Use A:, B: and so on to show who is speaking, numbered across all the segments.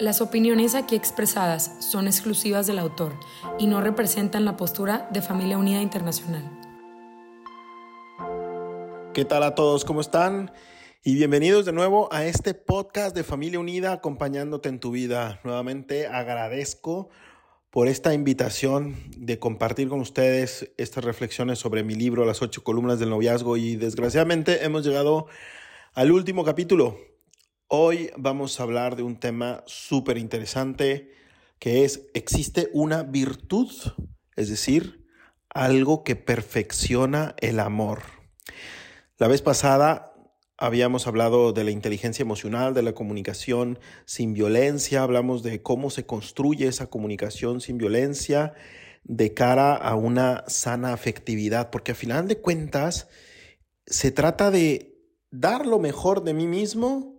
A: Las opiniones aquí expresadas son exclusivas del autor y no representan la postura de Familia Unida Internacional.
B: ¿Qué tal a todos? ¿Cómo están? Y bienvenidos de nuevo a este podcast de Familia Unida acompañándote en tu vida. Nuevamente agradezco por esta invitación de compartir con ustedes estas reflexiones sobre mi libro Las ocho columnas del noviazgo y desgraciadamente hemos llegado al último capítulo. Hoy vamos a hablar de un tema súper interesante que es, ¿existe una virtud? Es decir, algo que perfecciona el amor. La vez pasada habíamos hablado de la inteligencia emocional, de la comunicación sin violencia, hablamos de cómo se construye esa comunicación sin violencia de cara a una sana afectividad, porque a final de cuentas se trata de dar lo mejor de mí mismo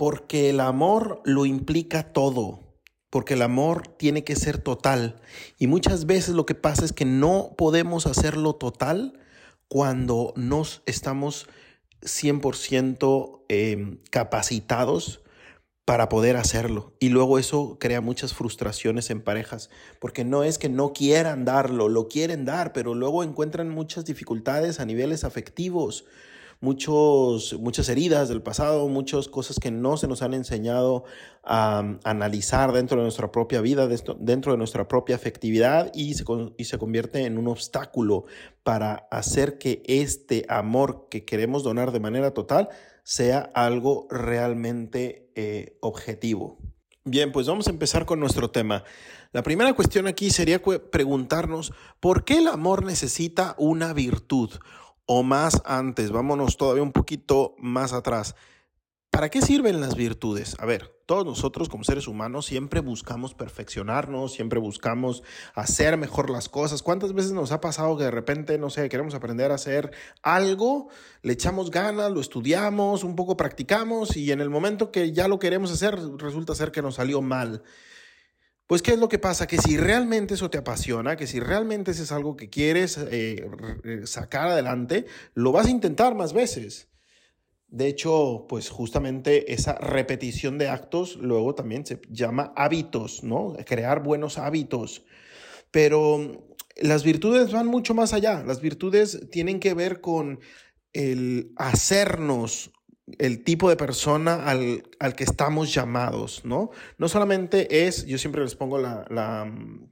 B: porque el amor lo implica todo, porque el amor tiene que ser total. Y muchas veces lo que pasa es que no podemos hacerlo total cuando nos estamos 100% em, capacitados para poder hacerlo. Y luego eso crea muchas frustraciones en parejas, porque no es que no quieran darlo, lo quieren dar, pero luego encuentran muchas dificultades a niveles afectivos, muchos, muchas heridas del pasado, muchas cosas que no se nos han enseñado a, mm, analizar dentro de nuestra propia vida, dentro de nuestra propia afectividad y se, y se convierte en un obstáculo para hacer que este amor que queremos donar de manera total sea algo realmente eh, objetivo. Bien, pues vamos a empezar con nuestro tema. La primera cuestión aquí sería preguntarnos, ¿por qué el amor necesita una virtud? O más antes, vámonos todavía un poquito más atrás. ¿Para qué sirven las virtudes? A ver, todos nosotros como seres humanos siempre buscamos perfeccionarnos, siempre buscamos hacer mejor las cosas. ¿Cuántas veces nos ha pasado que de repente, no sé, queremos aprender a hacer algo, le echamos ganas, lo estudiamos, un poco practicamos y en el momento que ya lo queremos hacer resulta ser que nos salió mal? Pues, ¿qué es lo que pasa? Que si realmente eso te apasiona, que si realmente eso es algo que quieres eh, sacar adelante, lo vas a intentar más veces. De hecho, pues justamente esa repetición de actos luego también se llama hábitos, ¿no? Crear buenos hábitos. Pero las virtudes van mucho más allá. Las virtudes tienen que ver con el hacernos el tipo de persona al, que estamos llamados, ¿no? No solamente es, yo siempre les pongo la, mm,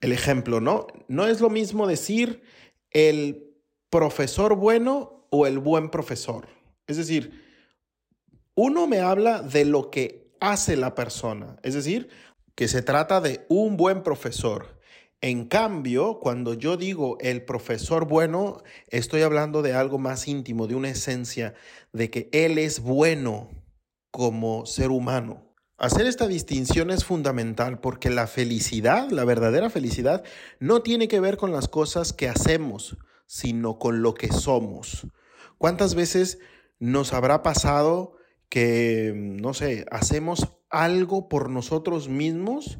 B: el ejemplo, ¿no? No es lo mismo decir el profesor bueno o el buen profesor. Es decir, uno me habla de lo que hace la persona, es decir, que se trata de un buen profesor. En cambio, cuando yo digo el profesor bueno, estoy hablando de algo más íntimo, de una esencia, de que él es bueno como ser humano. Hacer esta distinción es fundamental porque la felicidad, la verdadera felicidad, no tiene que ver con las cosas que hacemos, sino con lo que somos. ¿Cuántas veces nos habrá pasado que, no sé, hacemos algo por nosotros mismos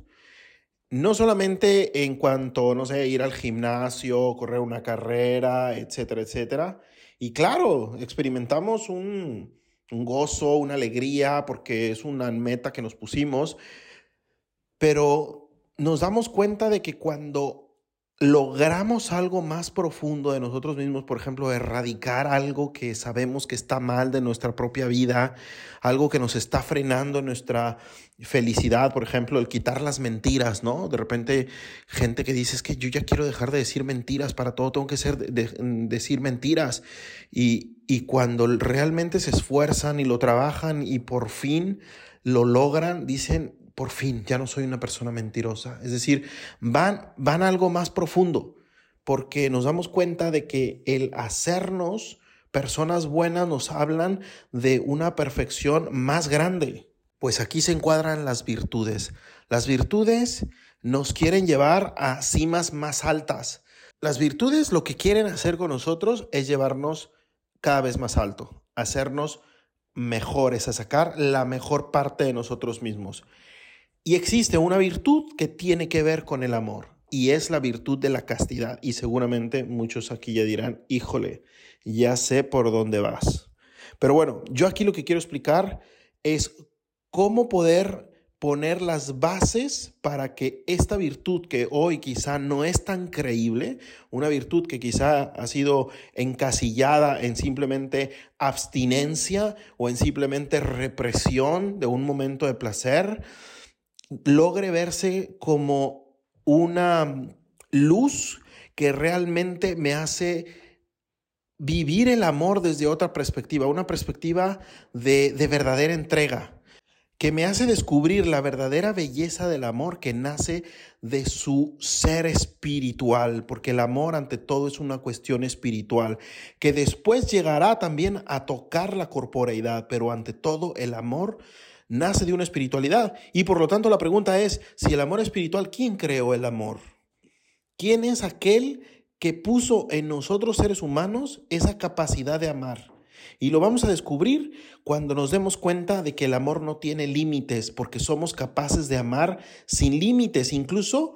B: no solamente en cuanto, no sé, ir al gimnasio, correr una carrera, etcétera, etcétera. Y claro, experimentamos un, un gozo, una alegría, porque es una meta que nos pusimos, pero nos damos cuenta de que cuando logramos algo más profundo de nosotros mismos, por ejemplo, erradicar algo que sabemos que está mal de nuestra propia vida, algo que nos está frenando nuestra felicidad, por ejemplo, el quitar las mentiras, ¿no? De repente, gente que dice, es que yo ya quiero dejar de decir mentiras, para todo tengo que ser decir mentiras. Y, y cuando realmente se esfuerzan y lo trabajan y por fin lo logran, dicen, por fin, ya no soy una persona mentirosa. Es decir, van, van algo más profundo, porque nos damos cuenta de que el hacernos personas buenas nos hablan de una perfección más grande. Pues aquí se encuadran las virtudes. Las virtudes nos quieren llevar a cimas más altas. Las virtudes lo que quieren hacer con nosotros es llevarnos cada vez más alto, hacernos mejores, a sacar la mejor parte de nosotros mismos. Y existe una virtud que tiene que ver con el amor y es la virtud de la castidad. Y seguramente muchos aquí ya dirán, híjole, ya sé por dónde vas. Pero bueno, yo aquí lo que quiero explicar es cómo poder poner las bases para que esta virtud que hoy quizá no es tan creíble, una virtud que quizá ha sido encasillada en simplemente abstinencia o en simplemente represión de un momento de placer, logre verse como una luz que realmente me hace vivir el amor desde otra perspectiva, una perspectiva de, de verdadera entrega que me hace descubrir la verdadera belleza del amor que nace de su ser espiritual, porque el amor ante todo es una cuestión espiritual, que después llegará también a tocar la corporeidad, pero ante todo el amor nace de una espiritualidad. Y por lo tanto la pregunta es, si el amor espiritual, ¿quién creó el amor? ¿Quién es aquel que puso en nosotros seres humanos esa capacidad de amar? Y lo vamos a descubrir cuando nos demos cuenta de que el amor no tiene límites, porque somos capaces de amar sin límites, incluso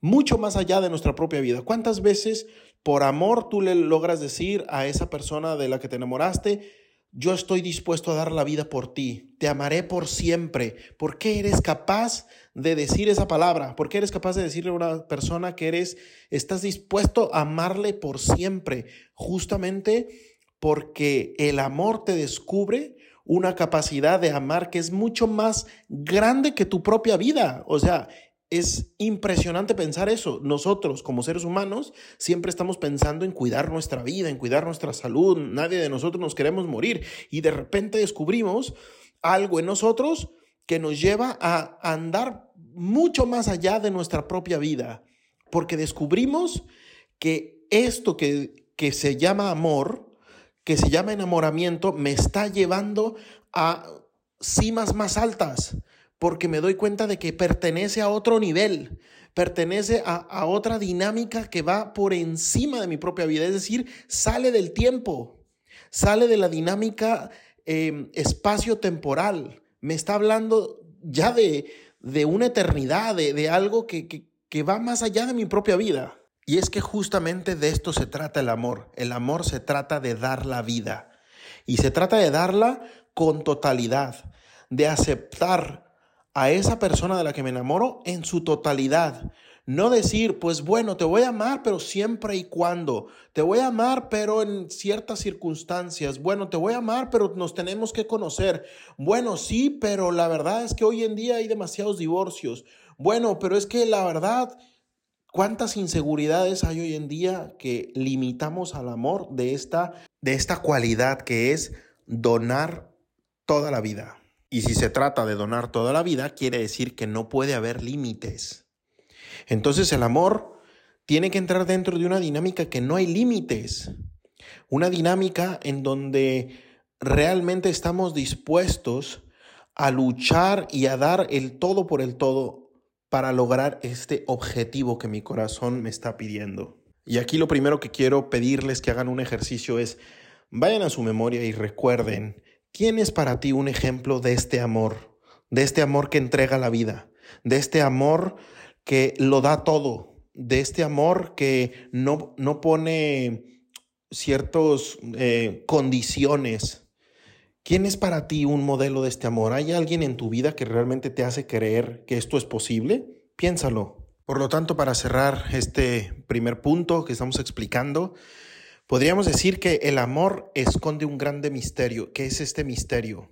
B: mucho más allá de nuestra propia vida. ¿Cuántas veces por amor tú le logras decir a esa persona de la que te enamoraste, yo estoy dispuesto a dar la vida por ti, te amaré por siempre. ¿Por qué eres capaz de decir esa palabra? ¿Por qué eres capaz de decirle a una persona que eres, estás dispuesto a amarle por siempre? Justamente porque el amor te descubre una capacidad de amar que es mucho más grande que tu propia vida. O sea, es impresionante pensar eso. Nosotros, como seres humanos, siempre estamos pensando en cuidar nuestra vida, en cuidar nuestra salud. Nadie de nosotros nos queremos morir. Y de repente descubrimos algo en nosotros que nos lleva a andar mucho más allá de nuestra propia vida. Porque descubrimos que esto que, que se llama amor, que se llama enamoramiento, me está llevando a cimas más altas porque me doy cuenta de que pertenece a otro nivel, pertenece a, otra dinámica que va por encima de mi propia vida, es decir, sale del tiempo, sale de la dinámica em, espacio-temporal, me está hablando ya de, de una eternidad, de, de algo que, que, que va más allá de mi propia vida. Y es que justamente de esto se trata el amor. El amor se trata de dar la vida. Y se trata de darla con totalidad, de aceptar a esa persona de la que me enamoro en su totalidad. No decir, pues bueno, te voy a amar, pero siempre y cuando. Te voy a amar, pero en ciertas circunstancias. Bueno, te voy a amar, pero nos tenemos que conocer. Bueno, sí, pero la verdad es que hoy en día hay demasiados divorcios. Bueno, pero es que la verdad, ¿cuántas inseguridades hay hoy en día que limitamos al amor de esta, de esta cualidad que es donar toda la vida? Y si se trata de donar toda la vida, quiere decir que no puede haber límites. Entonces el amor tiene que entrar dentro de una dinámica que no hay límites. Una dinámica en donde realmente estamos dispuestos a luchar y a dar el todo por el todo para lograr este objetivo que mi corazón me está pidiendo. Y aquí lo primero que quiero pedirles que hagan un ejercicio es, vayan a su memoria y recuerden ¿Quién es para ti un ejemplo de este amor? De este amor que entrega la vida, de este amor que lo da todo, de este amor que no, no pone ciertas eh, condiciones. ¿Quién es para ti un modelo de este amor? ¿Hay alguien en tu vida que realmente te hace creer que esto es posible? Piénsalo. Por lo tanto, para cerrar este primer punto que estamos explicando, Podríamos decir que el amor esconde un grande misterio. ¿Qué es este misterio?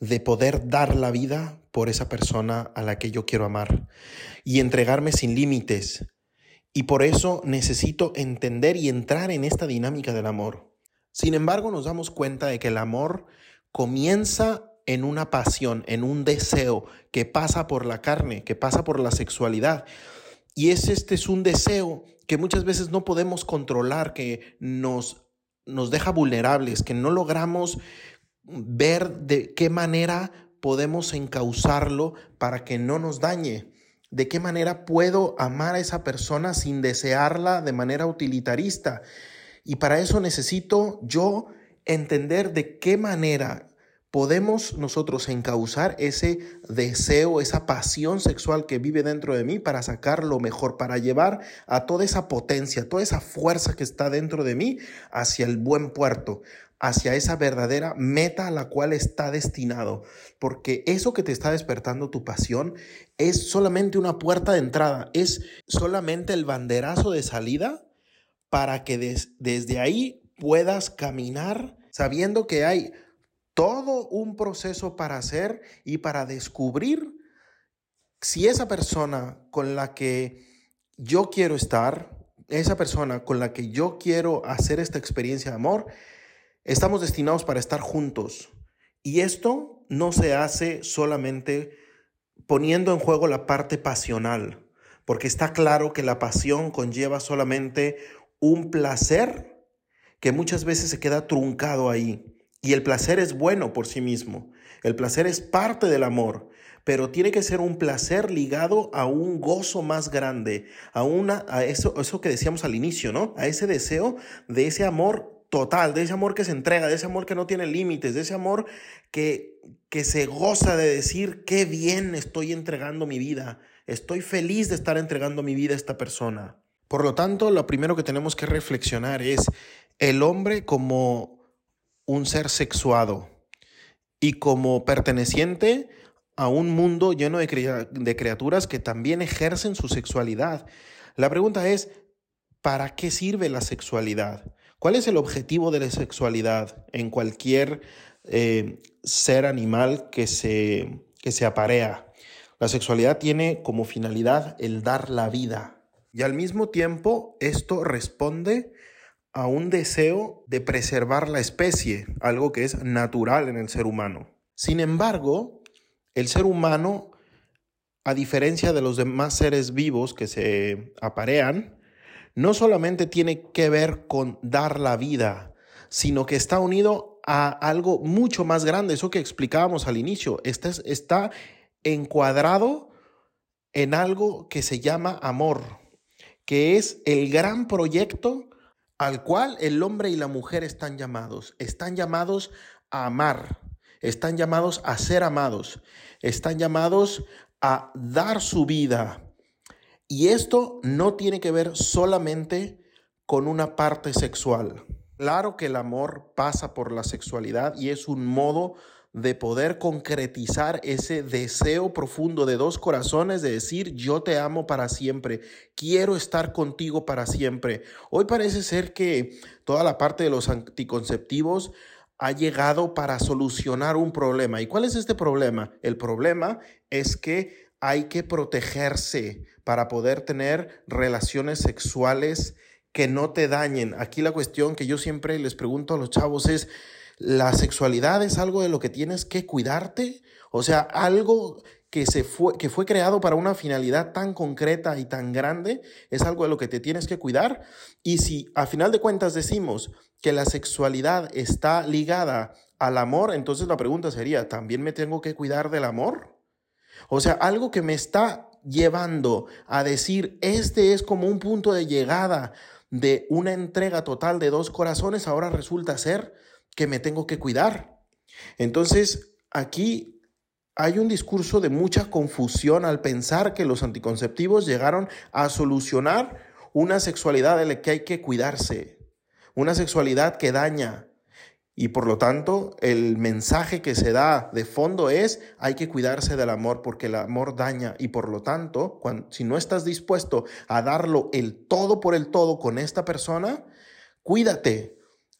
B: De poder dar la vida por esa persona a la que yo quiero amar y entregarme sin límites. Y por eso necesito entender y entrar en esta dinámica del amor. Sin embargo, nos damos cuenta de que el amor comienza en una pasión, en un deseo que pasa por la carne, que pasa por la sexualidad. Y es, este es un deseo que muchas veces no podemos controlar, que nos, nos deja vulnerables, que no logramos ver de qué manera podemos encauzarlo para que no nos dañe? ¿De qué manera puedo amar a esa persona sin desearla de manera utilitarista? Y para eso necesito yo entender de qué manera podemos nosotros encauzar ese deseo, esa pasión sexual que vive dentro de mí para sacar lo mejor, para llevar a toda esa potencia, toda esa fuerza que está dentro de mí hacia el buen puerto, hacia esa verdadera meta a la cual está destinado. Porque eso que te está despertando tu pasión es solamente una puerta de entrada, es solamente el banderazo de salida para que desde ahí puedas caminar sabiendo que hay todo un proceso para hacer y para descubrir si esa persona con la que yo quiero estar, esa persona con la que yo quiero hacer esta experiencia de amor, Estamos destinados para estar juntos. Y esto no se hace solamente poniendo en juego la parte pasional, porque está claro que la pasión conlleva solamente un placer que muchas veces se queda truncado ahí. Y el placer es bueno por sí mismo. El placer es parte del amor, pero tiene que ser un placer ligado a un gozo más grande, a una a eso eso que decíamos al inicio, ¿no? A ese deseo de ese amor total, de ese amor que se entrega, de ese amor que no tiene límites, de ese amor que, que se goza de decir, qué bien estoy entregando mi vida, estoy feliz de estar entregando mi vida a esta persona. Por lo tanto, lo primero que tenemos que reflexionar es el hombre como un ser sexuado y como perteneciente a un mundo lleno de, criaturas que también ejercen su sexualidad. La pregunta es, ¿para qué sirve la sexualidad? ¿Cuál es el objetivo de la sexualidad en cualquier eh, ser animal que se, que se aparea? La sexualidad tiene como finalidad el dar la vida. Y al mismo tiempo esto responde a un deseo de preservar la especie, algo que es natural en el ser humano. Sin embargo, el ser humano, a diferencia de los demás seres vivos que se aparean, no solamente tiene que ver con dar la vida, sino que está unido a algo mucho más grande, eso que explicábamos al inicio, está, está encuadrado en algo que se llama amor, que es el gran proyecto al cual el hombre y la mujer están llamados. Están llamados a amar, están llamados a ser amados, están llamados a dar su vida, y esto no tiene que ver solamente con una parte sexual. Claro que el amor pasa por la sexualidad y es un modo de poder concretizar ese deseo profundo de dos corazones de decir yo te amo para siempre, quiero estar contigo para siempre. Hoy parece ser que toda la parte de los anticonceptivos ha llegado para solucionar un problema. ¿Y cuál es este problema? El problema es que hay que protegerse para poder tener relaciones sexuales que no te dañen. Aquí la cuestión que yo siempre les pregunto a los chavos es, ¿la sexualidad es algo de lo que tienes que cuidarte? O sea, algo que, se fue, que fue creado para una finalidad tan concreta y tan grande, es algo de lo que te tienes que cuidar. Y si a final de cuentas decimos que la sexualidad está ligada al amor, entonces la pregunta sería, ¿también me tengo que cuidar del amor? O sea, algo que me está llevando a decir, este es como un punto de llegada de una entrega total de dos corazones, ahora resulta ser que me tengo que cuidar. Entonces, aquí hay un discurso de mucha confusión al pensar que los anticonceptivos llegaron a solucionar una sexualidad de la que hay que cuidarse, una sexualidad que daña, y por lo tanto, el mensaje que se da de fondo es, hay que cuidarse del amor porque el amor daña. Y por lo tanto, si no estás dispuesto a darlo el todo por el todo con esta persona, cuídate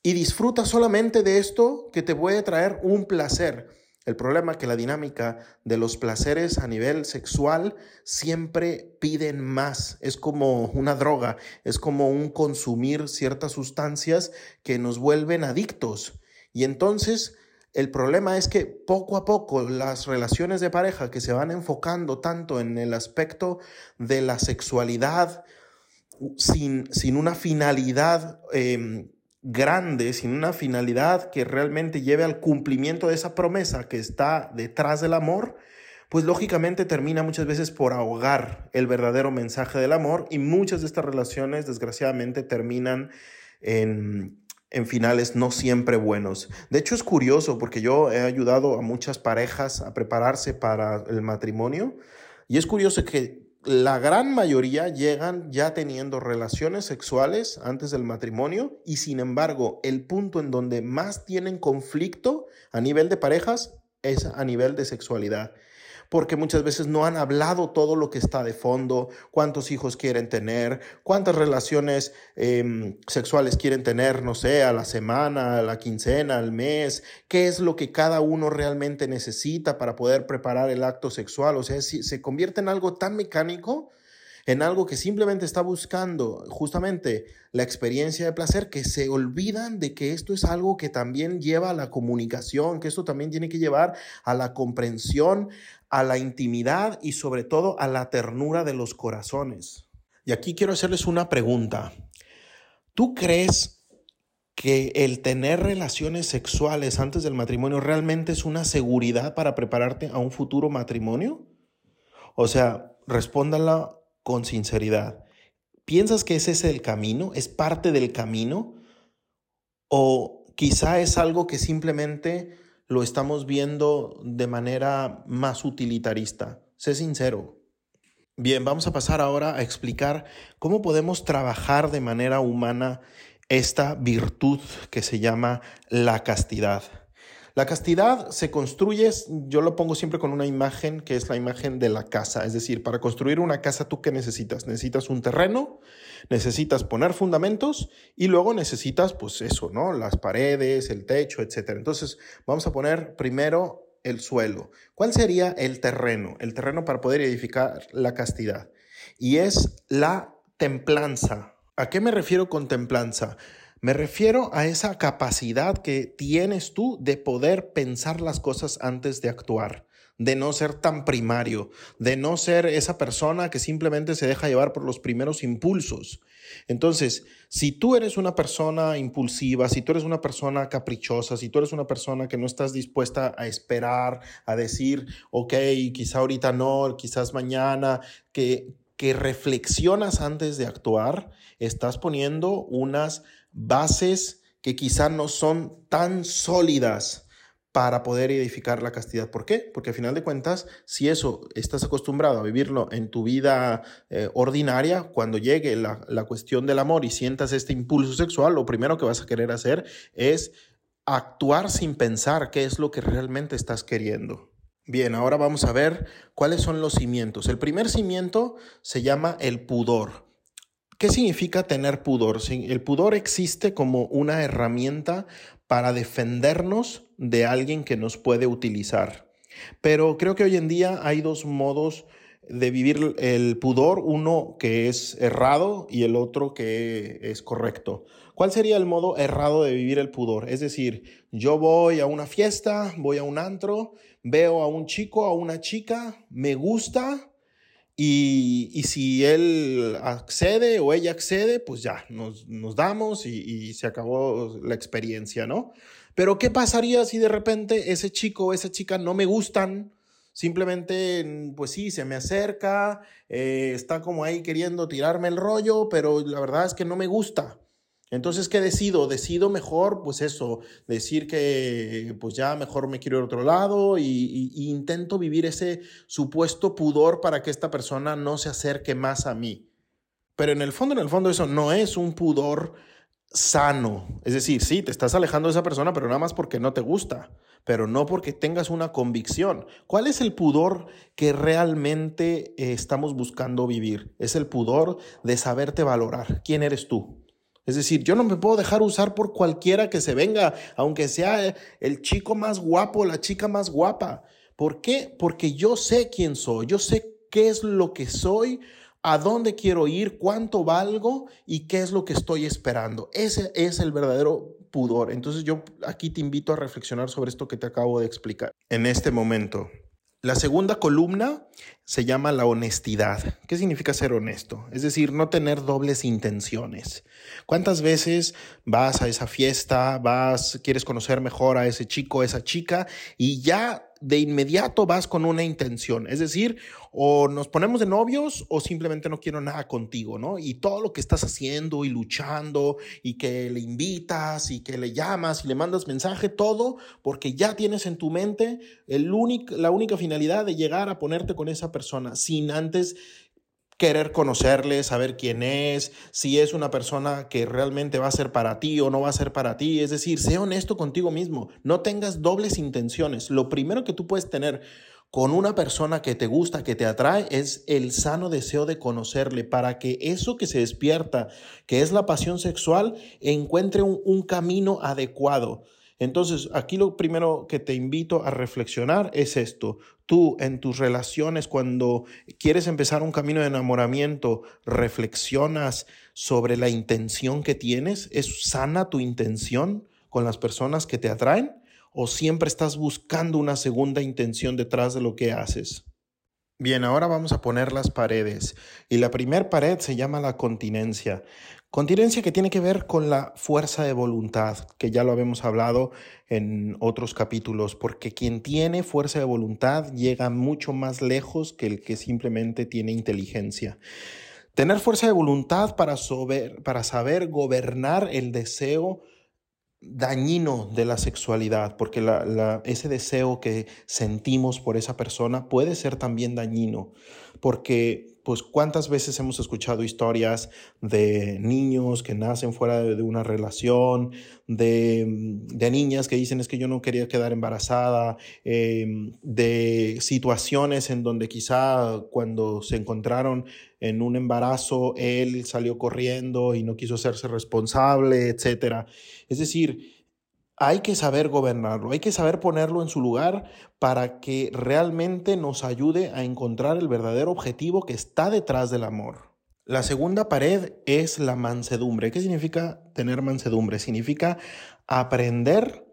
B: y disfruta solamente de esto que te puede traer un placer. El problema es que la dinámica de los placeres a nivel sexual siempre piden más. Es como una droga, es como un consumir ciertas sustancias que nos vuelven adictos. Y entonces el problema es que poco a poco las relaciones de pareja que se van enfocando tanto en el aspecto de la sexualidad sin, sin una finalidad em, grande, sin una finalidad que realmente lleve al cumplimiento de esa promesa que está detrás del amor, pues lógicamente termina muchas veces por ahogar el verdadero mensaje del amor y muchas de estas relaciones desgraciadamente terminan en, en finales no siempre buenos. De hecho es curioso porque yo he ayudado a muchas parejas a prepararse para el matrimonio y es curioso que la gran mayoría llegan ya teniendo relaciones sexuales antes del matrimonio y sin embargo el punto en donde más tienen conflicto a nivel de parejas es a nivel de sexualidad porque muchas veces no han hablado todo lo que está de fondo, cuántos hijos quieren tener, cuántas relaciones em, sexuales quieren tener, no sé, a la semana, a la quincena, al mes, qué es lo que cada uno realmente necesita para poder preparar el acto sexual. O sea, si se convierte en algo tan mecánico en algo que simplemente está buscando justamente la experiencia de placer, que se olvidan de que esto es algo que también lleva a la comunicación, que esto también tiene que llevar a la comprensión, a la intimidad y sobre todo a la ternura de los corazones. Y aquí quiero hacerles una pregunta. ¿Tú crees que el tener relaciones sexuales antes del matrimonio realmente es una seguridad para prepararte a un futuro matrimonio? O sea, respóndala con sinceridad. ¿Piensas que ese es el camino? ¿Es parte del camino? ¿O quizá es algo que simplemente lo estamos viendo de manera más utilitarista? Sé sincero. Bien, vamos a pasar ahora a explicar cómo podemos trabajar de manera humana esta virtud que se llama la castidad. La castidad se construye, yo lo pongo siempre con una imagen que es la imagen de la casa. Es decir, para construir una casa, ¿tú qué necesitas? Necesitas un terreno, necesitas poner fundamentos y luego necesitas, pues eso, ¿no? Las paredes, el techo, etc. Entonces, vamos a poner primero el suelo. ¿Cuál sería el terreno? El terreno para poder edificar la castidad. Y es la templanza. ¿A qué me refiero con templanza? Me refiero a esa capacidad que tienes tú de poder pensar las cosas antes de actuar, de no ser tan primario, de no ser esa persona que simplemente se deja llevar por los primeros impulsos. Entonces, si tú eres una persona impulsiva, si tú eres una persona caprichosa, si tú eres una persona que no estás dispuesta a esperar, a decir, ok, quizá ahorita no, quizás mañana, que, que reflexionas antes de actuar, estás poniendo unas bases que quizá no son tan sólidas para poder edificar la castidad. ¿Por qué? Porque al final de cuentas, si eso estás acostumbrado a vivirlo en tu vida eh, ordinaria, cuando llegue la, la cuestión del amor y sientas este impulso sexual, lo primero que vas a querer hacer es actuar sin pensar qué es lo que realmente estás queriendo. Bien, ahora vamos a ver cuáles son los cimientos. El primer cimiento se llama el pudor. ¿Qué significa tener pudor? El pudor existe como una herramienta para defendernos de alguien que nos puede utilizar. Pero creo que hoy en día hay dos modos de vivir el pudor, uno que es errado y el otro que es correcto. ¿Cuál sería el modo errado de vivir el pudor? Es decir, yo voy a una fiesta, voy a un antro, veo a un chico, a una chica, me gusta, y, si él accede o ella accede, pues ya, nos, damos y, y, se acabó la experiencia, ¿no? Pero ¿qué pasaría si de repente ese chico o esa chica no me gustan? Simplemente, pues sí, se me acerca, eh, está como ahí queriendo tirarme el rollo, pero la verdad es que no me gusta. Entonces, ¿qué decido? Decido mejor, pues eso, decir que pues ya mejor me quiero ir a otro lado y, intento vivir ese supuesto pudor para que esta persona no se acerque más a mí. Pero en el fondo, en el fondo, eso no es un pudor sano. Es decir, sí, te estás alejando de esa persona, pero nada más porque no te gusta, pero no porque tengas una convicción. ¿Cuál es el pudor que realmente eh, estamos buscando vivir? Es el pudor de saberte valorar. ¿Quién eres tú? Es decir, yo no me puedo dejar usar por cualquiera que se venga, aunque sea el chico más guapo, la chica más guapa. ¿Por qué? Porque yo sé quién soy, yo sé qué es lo que soy, a dónde quiero ir, cuánto valgo y qué es lo que estoy esperando. Ese es el verdadero pudor. Entonces yo aquí te invito a reflexionar sobre esto que te acabo de explicar. En este momento, La segunda columna se llama la honestidad. ¿Qué significa ser honesto? Es decir, no tener dobles intenciones. ¿Cuántas veces vas a esa fiesta, vas, quieres conocer mejor a ese chico, esa chica y ya de inmediato vas con una intención, es decir, o nos ponemos de novios o simplemente no quiero nada contigo, ¿no? Y todo lo que estás haciendo y luchando y que le invitas y que le llamas y le mandas mensaje, todo porque ya tienes en tu mente el único, la única finalidad de llegar a ponerte con esa persona sin antes querer conocerle, saber quién es, si es una persona que realmente va a ser para ti o no va a ser para ti. Es decir, sé honesto contigo mismo, no tengas dobles intenciones. Lo primero que tú puedes tener con una persona que te gusta, que te atrae, es el sano deseo de conocerle para que eso que se despierta, que es la pasión sexual, encuentre un, un camino adecuado. Entonces, aquí lo primero que te invito a reflexionar es esto. Tú en tus relaciones, cuando quieres empezar un camino de enamoramiento, reflexionas sobre la intención que tienes. ¿Es sana tu intención con las personas que te atraen? ¿O siempre estás buscando una segunda intención detrás de lo que haces? Bien, ahora vamos a poner las paredes. Y la primera pared se llama la continencia. Continencia que tiene que ver con la fuerza de voluntad, que ya lo habíamos hablado en otros capítulos, porque quien tiene fuerza de voluntad llega mucho más lejos que el que simplemente tiene inteligencia. Tener fuerza de voluntad para, para saber gobernar el deseo dañino de la sexualidad, porque ese deseo que sentimos por esa persona puede ser también dañino, porque pues cuántas veces hemos escuchado historias de niños que nacen fuera de, una relación, de, niñas que dicen es que yo no quería quedar embarazada, em, de situaciones en donde quizá cuando se encontraron en un embarazo él salió corriendo y no quiso hacerse responsable, etc. Es decir, hay que saber gobernarlo, hay que saber ponerlo en su lugar para que realmente nos ayude a encontrar el verdadero objetivo que está detrás del amor. La segunda pared es la mansedumbre. ¿Qué significa tener mansedumbre? Significa aprender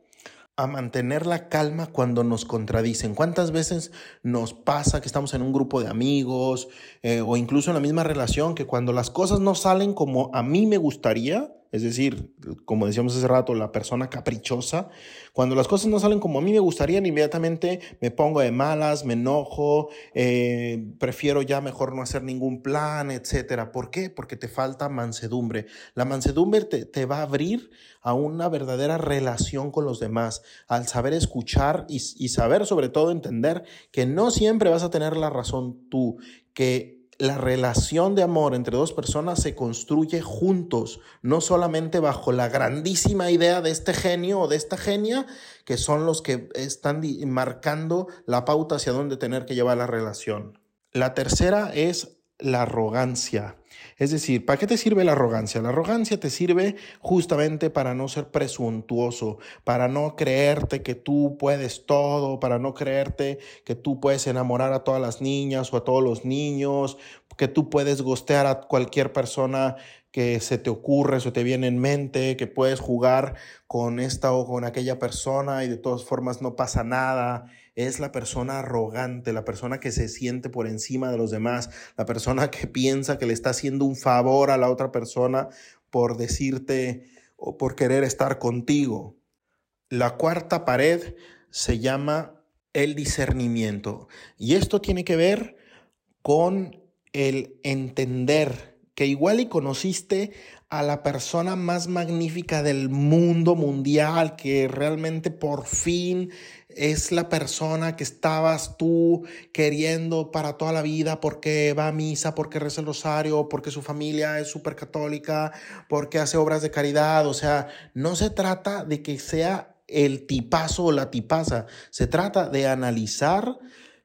B: a mantener la calma cuando nos contradicen. ¿Cuántas veces nos pasa que estamos en un grupo de amigos eh, o incluso en la misma relación que cuando las cosas no salen como a mí me gustaría, es decir, como decíamos hace rato, la persona caprichosa, cuando las cosas no salen como a mí me gustaría, inmediatamente me pongo de malas, me enojo, eh, prefiero ya mejor no hacer ningún plan, etc. ¿Por qué? Porque te falta mansedumbre. La mansedumbre te, te va a abrir a una verdadera relación con los demás, al saber escuchar y, y saber sobre todo entender que no siempre vas a tener la razón tú, que la relación de amor entre dos personas se construye juntos, no solamente bajo la grandísima idea de este genio o de esta genia, que son los que están marcando la pauta hacia dónde tener que llevar la relación. La tercera es la arrogancia. Es decir, ¿para qué te sirve la arrogancia? La arrogancia te sirve justamente para no ser presuntuoso, para no creerte que tú puedes todo, para no creerte que tú puedes enamorar a todas las niñas o a todos los niños, que tú puedes gostear a cualquier persona que se te ocurre, o te viene en mente, que puedes jugar con esta o con aquella persona y de todas formas no pasa nada. Es la persona arrogante, la persona que se siente por encima de los demás, la persona que piensa que le está haciendo un favor a la otra persona por decirte o por querer estar contigo. La cuarta pared se llama el discernimiento y esto tiene que ver con el entender que igual y conociste a la persona más magnífica del mundo mundial, que realmente por fin es la persona que estabas tú queriendo para toda la vida porque va a misa, porque reza el rosario, porque su familia es súper católica, porque hace obras de caridad. O sea, no se trata de que sea el tipazo o la tipaza, se trata de analizar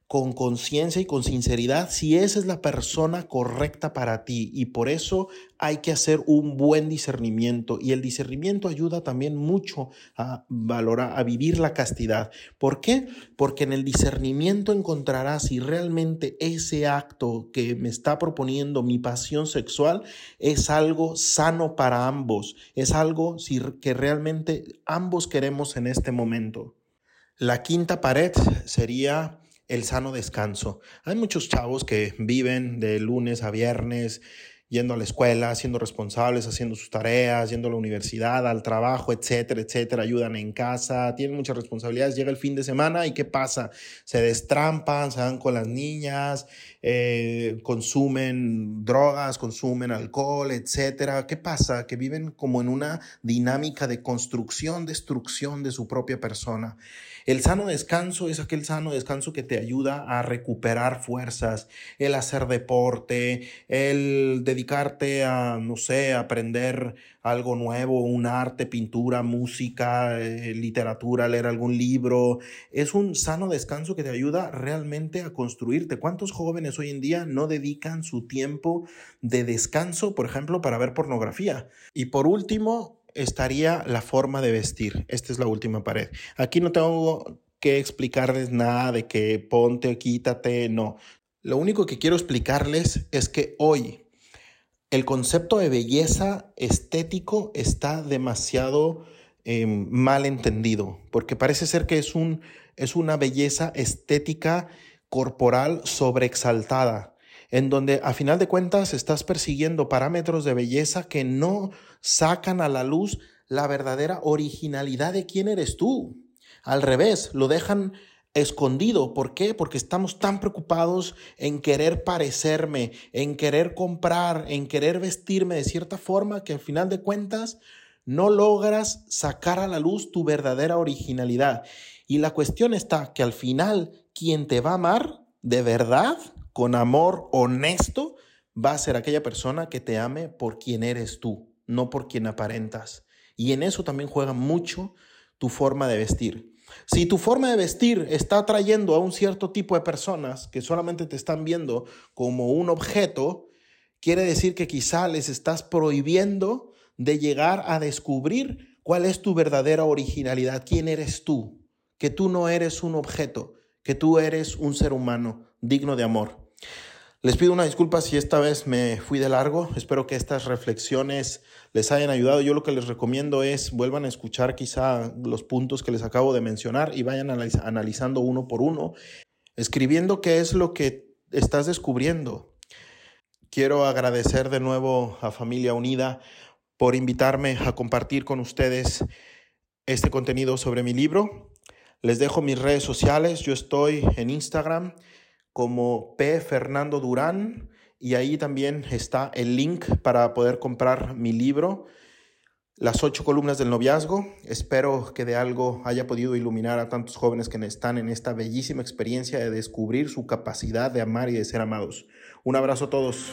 B: con conciencia y con sinceridad si esa es la persona correcta para ti. Y por eso hay que hacer un buen discernimiento. Y el discernimiento ayuda también mucho a valorar, a vivir la castidad. ¿Por qué? Porque en el discernimiento encontrarás si realmente ese acto que me está proponiendo mi pasión sexual es algo sano para ambos, es algo que realmente ambos queremos en este momento. La quinta pared sería el sano descanso. Hay muchos chavos que viven de lunes a viernes yendo a la escuela, siendo responsables, haciendo sus tareas, yendo a la universidad, al trabajo, etcétera, etcétera, ayudan en casa, tienen muchas responsabilidades, llega el fin de semana y ¿qué pasa? Se destrampan, se van con las niñas, eh, consumen drogas, consumen alcohol, etcétera. ¿Qué pasa? Que viven como en una dinámica de construcción, destrucción de su propia persona. El sano descanso es aquel sano descanso que te ayuda a recuperar fuerzas, el hacer deporte, el dedicarte a, no sé, aprender algo nuevo, un arte, pintura, música, eh, literatura, leer algún libro. Es un sano descanso que te ayuda realmente a construirte. ¿Cuántos jóvenes hoy en día no dedican su tiempo de descanso, por ejemplo, para ver pornografía? Y por último, estaría la forma de vestir. Esta es la última pared. Aquí no tengo que explicarles nada de que ponte o quítate, no. Lo único que quiero explicarles es que hoy el concepto de belleza estético está demasiado em, mal entendido, porque parece ser que es, un, es una belleza estética corporal sobreexaltada en donde a final de cuentas estás persiguiendo parámetros de belleza que no sacan a la luz la verdadera originalidad de quién eres tú. Al revés, lo dejan escondido. ¿Por qué? Porque estamos tan preocupados en querer parecerme, en querer comprar, en querer vestirme de cierta forma que al final de cuentas no logras sacar a la luz tu verdadera originalidad. Y la cuestión está que al final quien te va a amar de verdad con amor honesto, va a ser aquella persona que te ame por quien eres tú, no por quien aparentas. Y en eso también juega mucho tu forma de vestir. Si tu forma de vestir está atrayendo a un cierto tipo de personas que solamente te están viendo como un objeto, quiere decir que quizá les estás prohibiendo de llegar a descubrir cuál es tu verdadera originalidad, quién eres tú, que tú no eres un objeto, que tú eres un ser humano digno de amor. Les pido una disculpa si esta vez me fui de largo. Espero que estas reflexiones les hayan ayudado. Yo lo que les recomiendo es vuelvan a escuchar quizá los puntos que les acabo de mencionar y vayan analizando uno por uno, escribiendo qué es lo que estás descubriendo. Quiero agradecer de nuevo a Familia Unida por invitarme a compartir con ustedes este contenido sobre mi libro. Les dejo mis redes sociales. Yo estoy en Instagram como P. Fernando Durán y ahí también está el link para poder comprar mi libro, Las ocho columnas del noviazgo. Espero que de algo haya podido iluminar a tantos jóvenes que están en esta bellísima experiencia de descubrir su capacidad de amar y de ser amados. Un abrazo a todos.